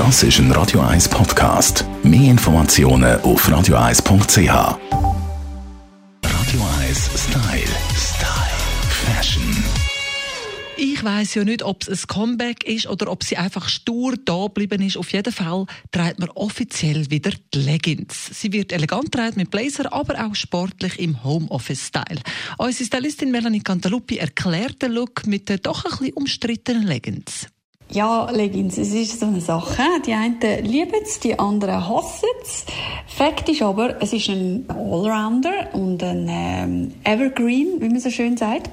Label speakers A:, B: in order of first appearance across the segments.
A: Das ist ein Radio 1 Podcast. Mehr Informationen auf radio1.ch. Radio 1 Style. Style. Fashion.
B: Ich weiß ja nicht, ob es ein Comeback ist oder ob sie einfach stur da geblieben ist. Auf jeden Fall trägt man offiziell wieder die Leggings. Sie wird elegant tragen mit Blazer, aber auch sportlich im Homeoffice-Style. Unsere Stylistin Melanie Cantaluppi erklärt den Look mit den doch ein bisschen umstrittenen Leggings.
C: Ja, Leggings, es ist so eine Sache. Die einen lieben es, die anderen hassen es. Fakt ist aber, es ist ein Allrounder und ein ähm, Evergreen, wie man so schön sagt.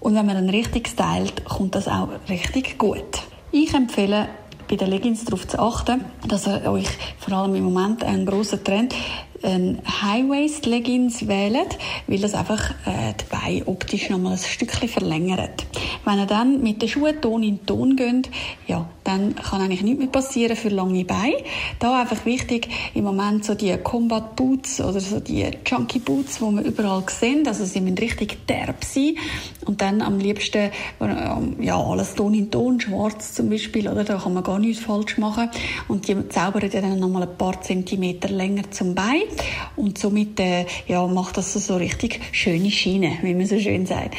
C: Und wenn man ihn richtig stylt, kommt das auch richtig gut. Ich empfehle, bei den Leggings darauf zu achten, dass ihr euch vor allem im Moment ein großer Trend ein High-Waist-Leggings wählt, weil das einfach äh, die Beine optisch noch mal ein Stückchen verlängert. Wenn ihr dann mit den Schuhen Ton in Ton geht, ja, dann kann eigentlich nichts mehr passieren für lange Beine. Da einfach wichtig, im Moment so die Combat Boots oder so die Chunky Boots, die man überall sehen, also sie müssen richtig derb sein und dann am liebsten, ähm, ja, alles Ton in Ton, schwarz zum Beispiel, oder? Da kann man gar nichts falsch machen und die zaubern dann noch mal ein paar Zentimeter länger zum Bein und somit äh, ja, macht das so richtig schöne Schiene, wie man so schön sagt.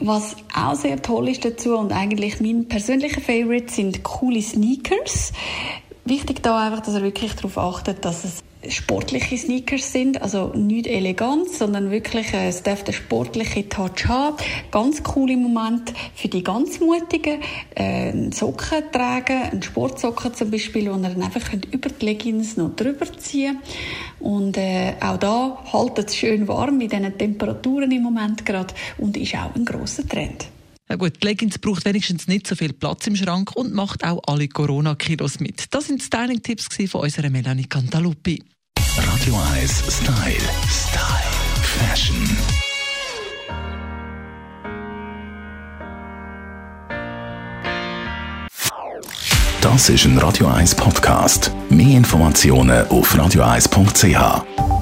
C: Was auch sehr toll ist dazu und eigentlich mein persönlicher Favorite sind coole Sneakers. Wichtig da einfach, dass ihr wirklich darauf achtet, dass es sportliche Sneakers sind, also nicht elegant, sondern wirklich, äh, es darf der sportliche Touch haben. Ganz coole Moment für die ganz Mutigen, äh, Socken tragen, einen Sportsocken zum Beispiel, ihr dann einfach über die Leggings noch drüber ziehen und äh, auch da haltet es schön warm mit diesen Temperaturen im Moment gerade und ist auch ein großer Trend.
B: Ja gut, die Leggings braucht wenigstens nicht so viel Platz im Schrank und macht auch alle Corona-Kilos mit. Das sind Styling-Tipps von unserer Melanie Cantaluppi.
A: Radio 1 Style. Style. Fashion. Das ist ein Radio 1 Podcast. Mehr Informationen auf radio1.ch.